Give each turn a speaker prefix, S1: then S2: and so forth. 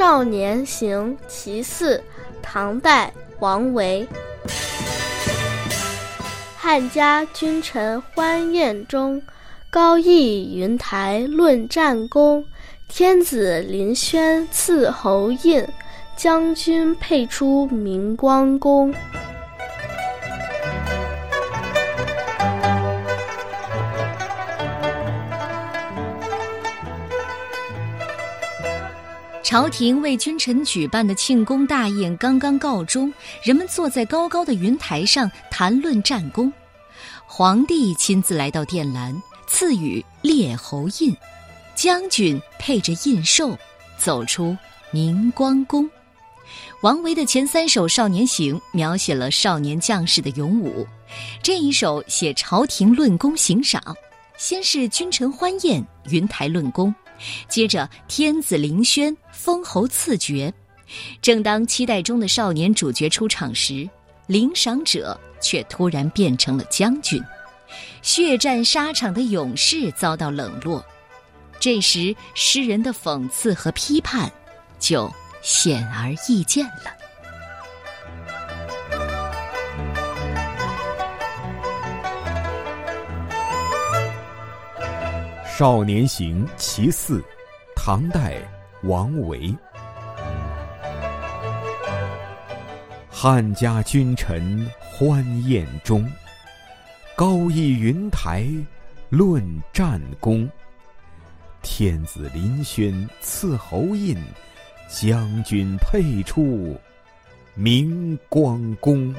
S1: 少年行·其四，唐代，王维。汉家君臣欢宴中，高义云台论战功。天子临轩赐侯印，将军配出明光宫。
S2: 朝廷为君臣举办的庆功大宴刚刚告终，人们坐在高高的云台上谈论战功。皇帝亲自来到殿栏，赐予列侯印，将军配着印绶，走出明光宫。王维的前三首《少年行》描写了少年将士的勇武，这一首写朝廷论功行赏。先是君臣欢宴，云台论功。接着，天子临轩，封侯赐爵。正当期待中的少年主角出场时，领赏者却突然变成了将军。血战沙场的勇士遭到冷落。这时，诗人的讽刺和批判就显而易见了。
S3: 《少年行·其四》，唐代，王维。汉家君臣欢宴中，高义云台论战功。天子临轩赐侯印，将军配出明光宫。